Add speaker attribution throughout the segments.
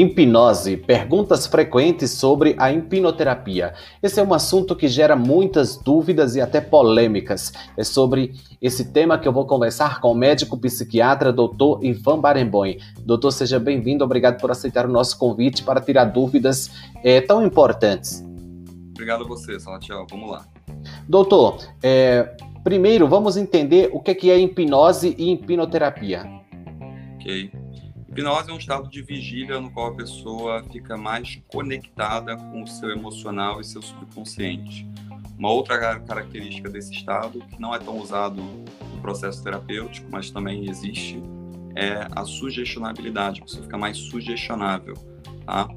Speaker 1: Hipnose, perguntas frequentes sobre a hipnoterapia. Esse é um assunto que gera muitas dúvidas e até polêmicas. É sobre esse tema que eu vou conversar com o médico psiquiatra Dr. Ivan Barenboim. Doutor, seja bem-vindo, obrigado por aceitar o nosso convite para tirar dúvidas é, tão importantes.
Speaker 2: Obrigado a você, Salatiel. Vamos lá.
Speaker 1: Doutor, é, primeiro vamos entender o que é hipnose e hipnoterapia.
Speaker 2: Ok. Hipnose é um estado de vigília no qual a pessoa fica mais conectada com o seu emocional e seu subconsciente. Uma outra característica desse estado, que não é tão usado no processo terapêutico, mas também existe, é a sugestionabilidade. A pessoa fica mais sugestionável. Tá?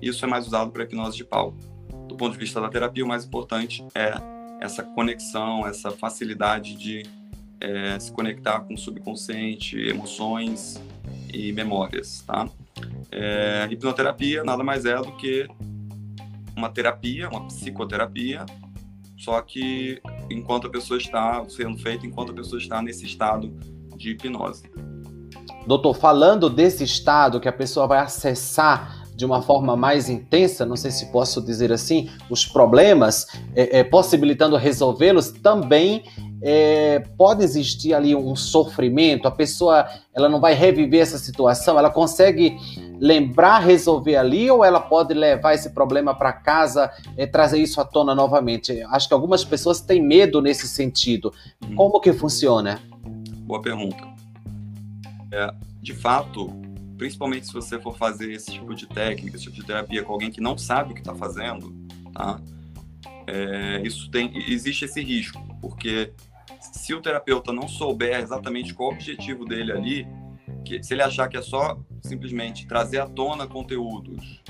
Speaker 2: Isso é mais usado para hipnose de palco. Do ponto de vista da terapia, o mais importante é essa conexão, essa facilidade de é, se conectar com o subconsciente, emoções e memórias, tá? É, hipnoterapia nada mais é do que uma terapia, uma psicoterapia, só que enquanto a pessoa está sendo feita, enquanto a pessoa está nesse estado de hipnose.
Speaker 1: Doutor, falando desse estado que a pessoa vai acessar de uma forma mais intensa, não sei se posso dizer assim, os problemas, é, é, possibilitando resolvê-los, também é, pode existir ali um sofrimento, a pessoa ela não vai reviver essa situação, ela consegue lembrar, resolver ali, ou ela pode levar esse problema para casa e trazer isso à tona novamente? Acho que algumas pessoas têm medo nesse sentido. Hum. Como que funciona?
Speaker 2: Boa pergunta. É, de fato, principalmente se você for fazer esse tipo de técnica, esse tipo de terapia com alguém que não sabe o que está fazendo, tá? É, isso tem, existe esse risco, porque se o terapeuta não souber exatamente qual o objetivo dele ali, que, se ele achar que é só simplesmente trazer à tona conteúdos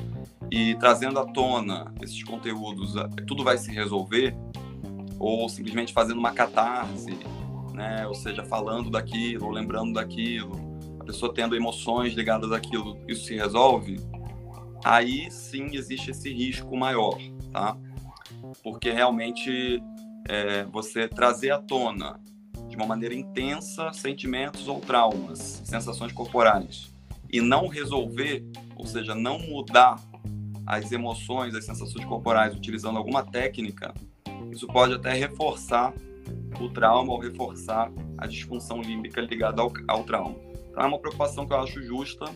Speaker 2: e trazendo à tona esses conteúdos, é, tudo vai se resolver, ou simplesmente fazendo uma catarse, né? ou seja, falando daquilo, lembrando daquilo, a pessoa tendo emoções ligadas àquilo, isso se resolve, aí sim existe esse risco maior, tá? Porque realmente é, você trazer à tona de uma maneira intensa sentimentos ou traumas, sensações corporais, e não resolver, ou seja, não mudar as emoções, as sensações corporais utilizando alguma técnica, isso pode até reforçar o trauma ou reforçar a disfunção límbica ligada ao, ao trauma. Então é uma preocupação que eu acho justa,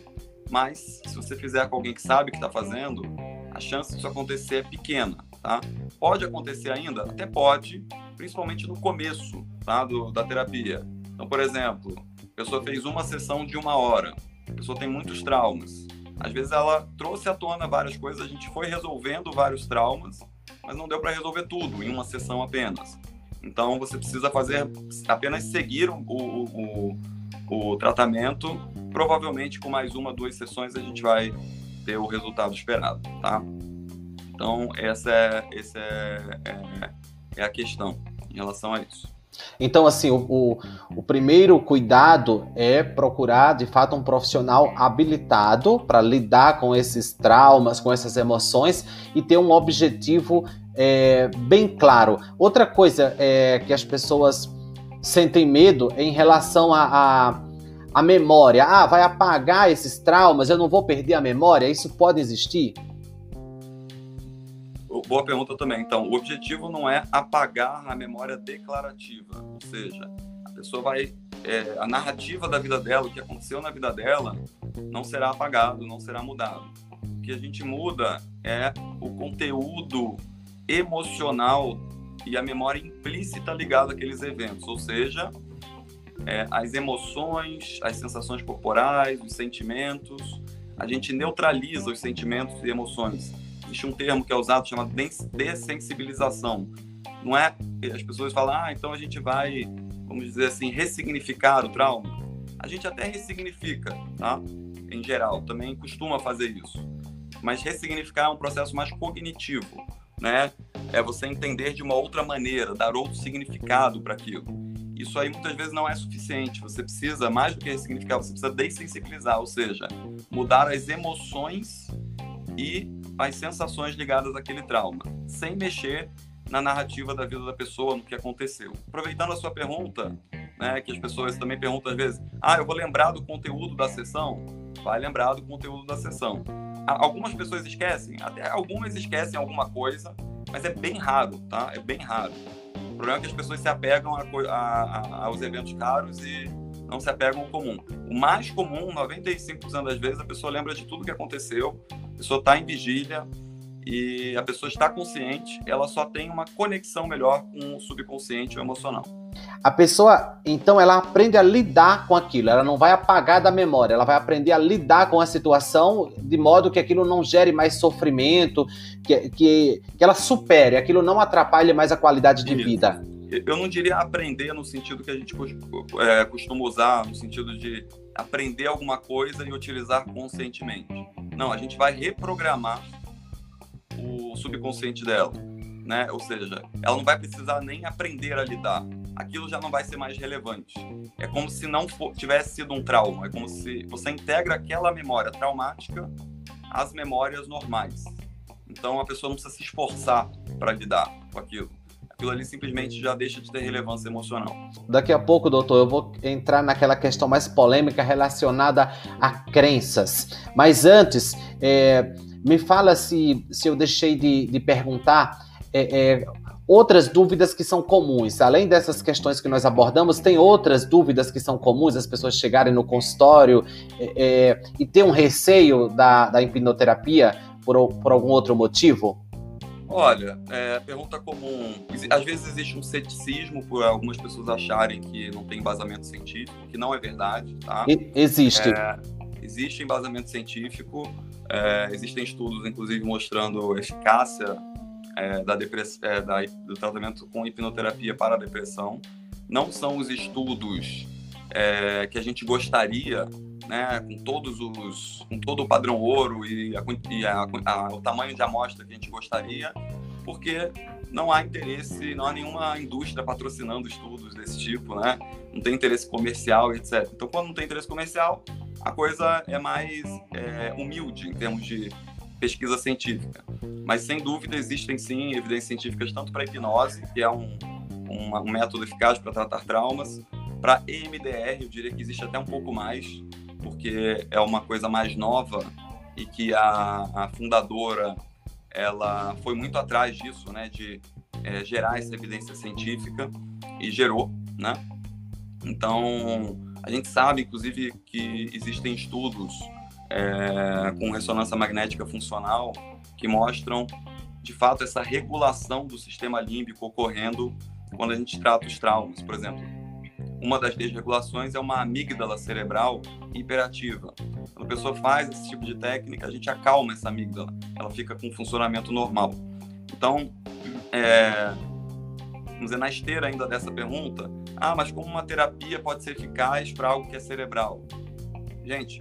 Speaker 2: mas se você fizer com alguém que sabe o que está fazendo, a chance disso acontecer é pequena tá? Pode acontecer ainda? Até pode, principalmente no começo, tá? Do, da terapia. Então, por exemplo, a pessoa fez uma sessão de uma hora, a pessoa tem muitos traumas. Às vezes ela trouxe à tona várias coisas, a gente foi resolvendo vários traumas, mas não deu para resolver tudo em uma sessão apenas. Então você precisa fazer apenas seguir o, o, o, o tratamento. Provavelmente com mais uma, duas sessões a gente vai ter o resultado esperado, tá? Então, essa é, essa é, é, é a questão em relação a isso.
Speaker 1: Então, assim, o, o, o, primeiro cuidado é procurar, de fato, um profissional habilitado para lidar com esses traumas, com essas emoções e ter um objetivo é, bem claro. Outra coisa é que as pessoas sentem medo é em relação a, a, a memória. Ah, vai apagar esses traumas, eu não vou perder a memória? Isso pode existir?
Speaker 2: Boa pergunta também. Então, o objetivo não é apagar a memória declarativa, ou seja, a pessoa vai. É, a narrativa da vida dela, o que aconteceu na vida dela, não será apagado, não será mudado. O que a gente muda é o conteúdo emocional e a memória implícita ligada àqueles eventos, ou seja, é, as emoções, as sensações corporais, os sentimentos. A gente neutraliza os sentimentos e emoções existe um termo que é usado chamado dessensibilização. Não é as pessoas falam, ah, então a gente vai, vamos dizer assim, ressignificar o trauma. A gente até ressignifica, tá? Em geral, também costuma fazer isso. Mas ressignificar é um processo mais cognitivo, né? É você entender de uma outra maneira, dar outro significado para aquilo. Isso aí muitas vezes não é suficiente. Você precisa, mais do que ressignificar, você precisa dessensibilizar, ou seja, mudar as emoções e as sensações ligadas àquele trauma, sem mexer na narrativa da vida da pessoa, no que aconteceu. Aproveitando a sua pergunta, né, que as pessoas também perguntam às vezes, ah, eu vou lembrar do conteúdo da sessão? Vai lembrar do conteúdo da sessão. algumas pessoas esquecem, até algumas esquecem alguma coisa, mas é bem raro, tá? É bem raro. O problema é que as pessoas se apegam a, a, aos eventos caros e não se apegam ao comum. O mais comum, 95% das vezes, a pessoa lembra de tudo que aconteceu, a pessoa está em vigília e a pessoa está consciente, ela só tem uma conexão melhor com o subconsciente ou emocional.
Speaker 1: A pessoa, então, ela aprende a lidar com aquilo, ela não vai apagar da memória, ela vai aprender a lidar com a situação de modo que aquilo não gere mais sofrimento, que, que, que ela supere, aquilo não atrapalhe mais a qualidade de vida
Speaker 2: eu não diria aprender no sentido que a gente é, costuma usar, no sentido de aprender alguma coisa e utilizar conscientemente. Não, a gente vai reprogramar o subconsciente dela, né? Ou seja, ela não vai precisar nem aprender a lidar. Aquilo já não vai ser mais relevante. É como se não for, tivesse sido um trauma. É como se você integra aquela memória traumática às memórias normais. Então a pessoa não precisa se esforçar para lidar com aquilo aquilo ali simplesmente já deixa de ter relevância emocional.
Speaker 1: Daqui a pouco, doutor, eu vou entrar naquela questão mais polêmica relacionada a crenças. Mas antes, é, me fala se, se eu deixei de, de perguntar. É, é, outras dúvidas que são comuns. Além dessas questões que nós abordamos, tem outras dúvidas que são comuns, as pessoas chegarem no consultório é, é e ter um receio da, da hipnoterapia por, por algum outro motivo?
Speaker 2: Olha, é, pergunta comum. Às vezes existe um ceticismo por algumas pessoas acharem que não tem embasamento científico, que não é verdade, tá?
Speaker 1: Existe.
Speaker 2: É, existe embasamento científico, é, existem estudos, inclusive, mostrando a eficácia é, da depress... É, da, do tratamento com hipnoterapia para a depressão. Não são os estudos é, que a gente gostaria né, com todos os, com todo o padrão ouro e, a, e a, a, o tamanho de amostra que a gente gostaria, porque não há interesse, não há nenhuma indústria patrocinando estudos desse tipo, né? Não tem interesse comercial, etc. Então, quando não tem interesse comercial, a coisa é mais é, humilde em termos de pesquisa científica. Mas, sem dúvida, existem sim evidências científicas tanto para hipnose, que é um, um, um método eficaz para tratar traumas, para EMDR, eu diria que existe até um pouco mais, porque é uma coisa mais nova e que a, a fundadora ela foi muito atrás disso, né, de é, gerar essa evidência científica e gerou, né? Então a gente sabe, inclusive, que existem estudos é, com ressonância magnética funcional que mostram, de fato, essa regulação do sistema límbico ocorrendo quando a gente trata os traumas, por exemplo uma das desregulações é uma amígdala cerebral hiperativa. Quando a pessoa faz esse tipo de técnica, a gente acalma essa amígdala, ela fica com funcionamento normal. Então, é, vamos dizer, na esteira ainda dessa pergunta, ah, mas como uma terapia pode ser eficaz para algo que é cerebral? Gente,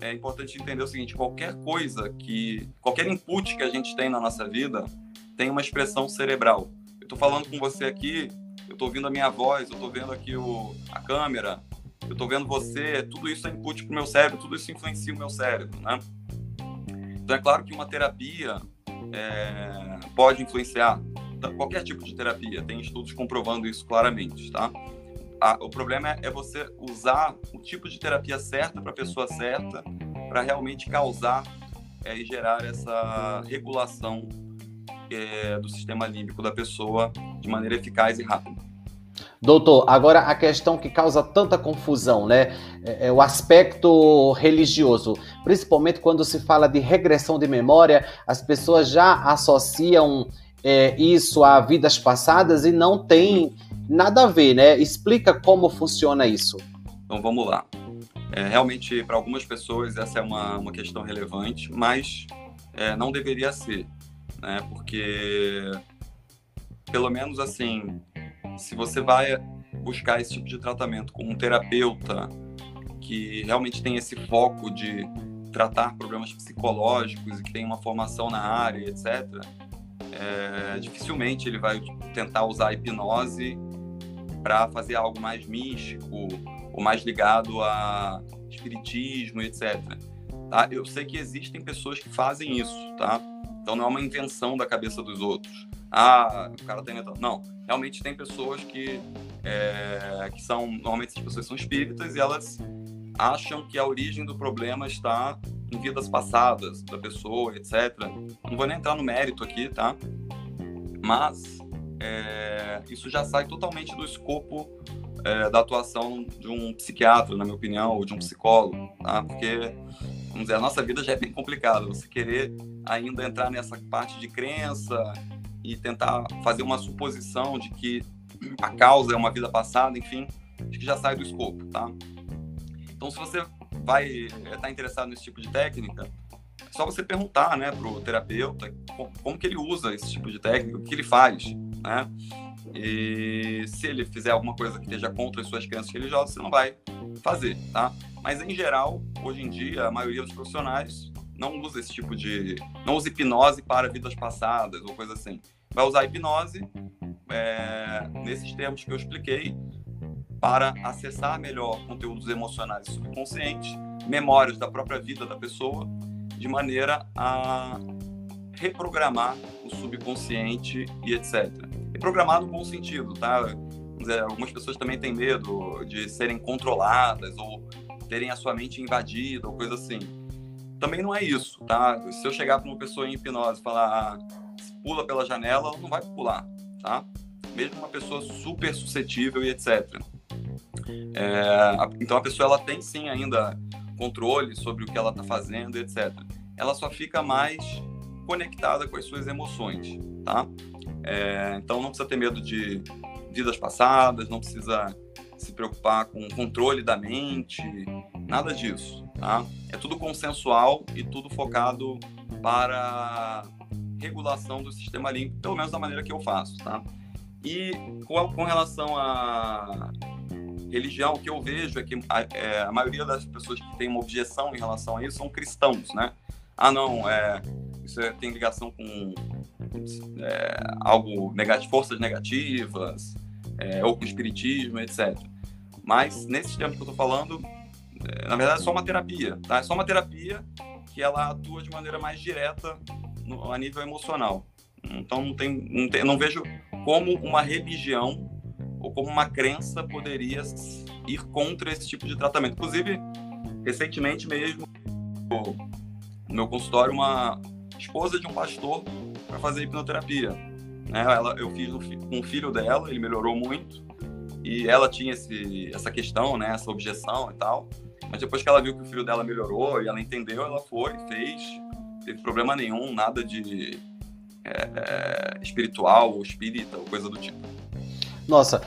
Speaker 2: é importante entender o seguinte: qualquer coisa que, qualquer input que a gente tem na nossa vida tem uma expressão cerebral. Eu estou falando com você aqui, eu estou ouvindo a minha voz, eu estou vendo aqui o, a câmera, eu estou vendo você, tudo isso é input para o meu cérebro, tudo isso influencia o meu cérebro, né? Então é claro que uma terapia é, pode influenciar qualquer tipo de terapia, tem estudos comprovando isso claramente, tá? o problema é, é você usar o tipo de terapia certa para a pessoa certa para realmente causar é, e gerar essa regulação é, do sistema límbico da pessoa de maneira eficaz e rápida.
Speaker 1: Doutor, agora a questão que causa tanta confusão, né? É, é, o aspecto religioso. Principalmente quando se fala de regressão de memória, as pessoas já associam é, isso a vidas passadas e não tem nada a ver, né? Explica como funciona isso.
Speaker 2: Então vamos lá. É, realmente, para algumas pessoas, essa é uma, uma questão relevante, mas é, não deveria ser né? Porque pelo menos assim, se você vai buscar esse tipo de tratamento com um terapeuta que realmente tem esse foco de tratar problemas psicológicos e que tem uma formação na área, etc., é, dificilmente ele vai tentar usar a hipnose para fazer algo mais místico ou mais ligado a espiritismo, etc. Tá? Eu sei que existem pessoas que fazem isso, tá? Então não é uma invenção da cabeça dos outros. Ah, o cara tem tá Não, realmente tem pessoas que, é, que são, normalmente as pessoas são espíritas e elas acham que a origem do problema está em vidas passadas da pessoa, etc. Não vou nem entrar no mérito aqui, tá? Mas é, isso já sai totalmente do escopo é, da atuação de um psiquiatra, na minha opinião, ou de um psicólogo, tá? Porque, vamos dizer, a nossa vida já é bem complicada. Você querer ainda entrar nessa parte de crença e tentar fazer uma suposição de que a causa é uma vida passada, enfim, acho que já sai do escopo, tá? Então, se você vai estar tá interessado nesse tipo de técnica, é só você perguntar, né, pro terapeuta como que ele usa esse tipo de técnica, o que ele faz, né? E se ele fizer alguma coisa que esteja contra as suas crenças religiosas, você não vai fazer, tá? Mas em geral, hoje em dia, a maioria dos profissionais não usa esse tipo de, não usa hipnose para vidas passadas ou coisa assim. Vai usar hipnose é, nesses termos que eu expliquei para acessar melhor conteúdos emocionais subconscientes, memórias da própria vida da pessoa, de maneira a reprogramar o subconsciente e etc. Reprogramar no bom sentido, tá? Dizer, algumas pessoas também têm medo de serem controladas ou terem a sua mente invadida ou coisa assim. Também não é isso, tá? Se eu chegar para uma pessoa em hipnose e falar ah, pula pela janela, ela não vai pular, tá? Mesmo uma pessoa super suscetível e etc. É, então a pessoa ela tem sim ainda controle sobre o que ela está fazendo, etc. Ela só fica mais conectada com as suas emoções, tá? É, então não precisa ter medo de vidas passadas, não precisa se preocupar com o controle da mente, nada disso, tá? É tudo consensual e tudo focado para regulação do sistema límbico, pelo menos da maneira que eu faço, tá? E com, com relação a religião, o que eu vejo é que a, é, a, maioria das pessoas que tem uma objeção em relação a isso são cristãos, né? Ah, não, é, isso é, tem ligação com é, algo negativo, forças negativas, é, ou com espiritismo, etc. Mas nesses tempos que eu estou falando, é, na verdade é só uma terapia, tá? É só uma terapia que ela atua de maneira mais direta no, a nível emocional. Então não tem, não tem, não vejo como uma religião ou como uma crença poderia ir contra esse tipo de tratamento. Inclusive, recentemente mesmo, no meu consultório, uma esposa de um pastor para fazer hipnoterapia. Né? Ela, eu fiz com o filho dela, ele melhorou muito, e ela tinha esse, essa questão, né, essa objeção e tal. Mas depois que ela viu que o filho dela melhorou e ela entendeu, ela foi, fez, teve problema nenhum, nada de é, é, espiritual ou espírita ou coisa do tipo.
Speaker 1: Nossa,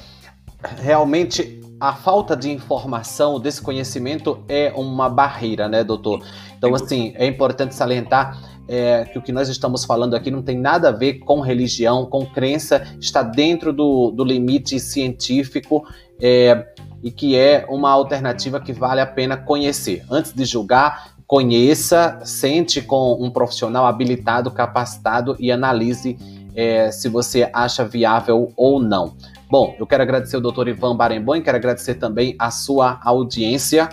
Speaker 1: realmente a falta de informação, desse conhecimento é uma barreira, né, doutor? Então, assim, é importante salientar é, que o que nós estamos falando aqui não tem nada a ver com religião, com crença, está dentro do, do limite científico é, e que é uma alternativa que vale a pena conhecer. Antes de julgar, conheça, sente com um profissional habilitado, capacitado e analise é, se você acha viável ou não. Bom, eu quero agradecer o doutor Ivan Barenboim, quero agradecer também a sua audiência.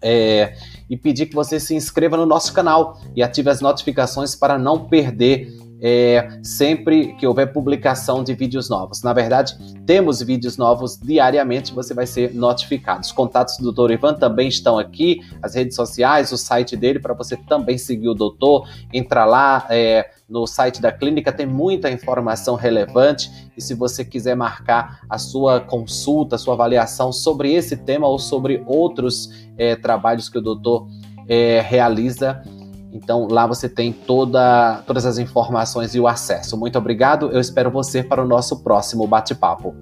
Speaker 1: É, e pedir que você se inscreva no nosso canal e ative as notificações para não perder é, sempre que houver publicação de vídeos novos. Na verdade, temos vídeos novos diariamente, você vai ser notificado. Os contatos do doutor Ivan também estão aqui, as redes sociais, o site dele, para você também seguir o doutor. Entra lá é, no site da clínica, tem muita informação relevante. E se você quiser marcar a sua consulta, a sua avaliação sobre esse tema ou sobre outros é, trabalhos que o doutor é, realiza, então lá você tem toda, todas as informações e o acesso. Muito obrigado, eu espero você para o nosso próximo bate-papo.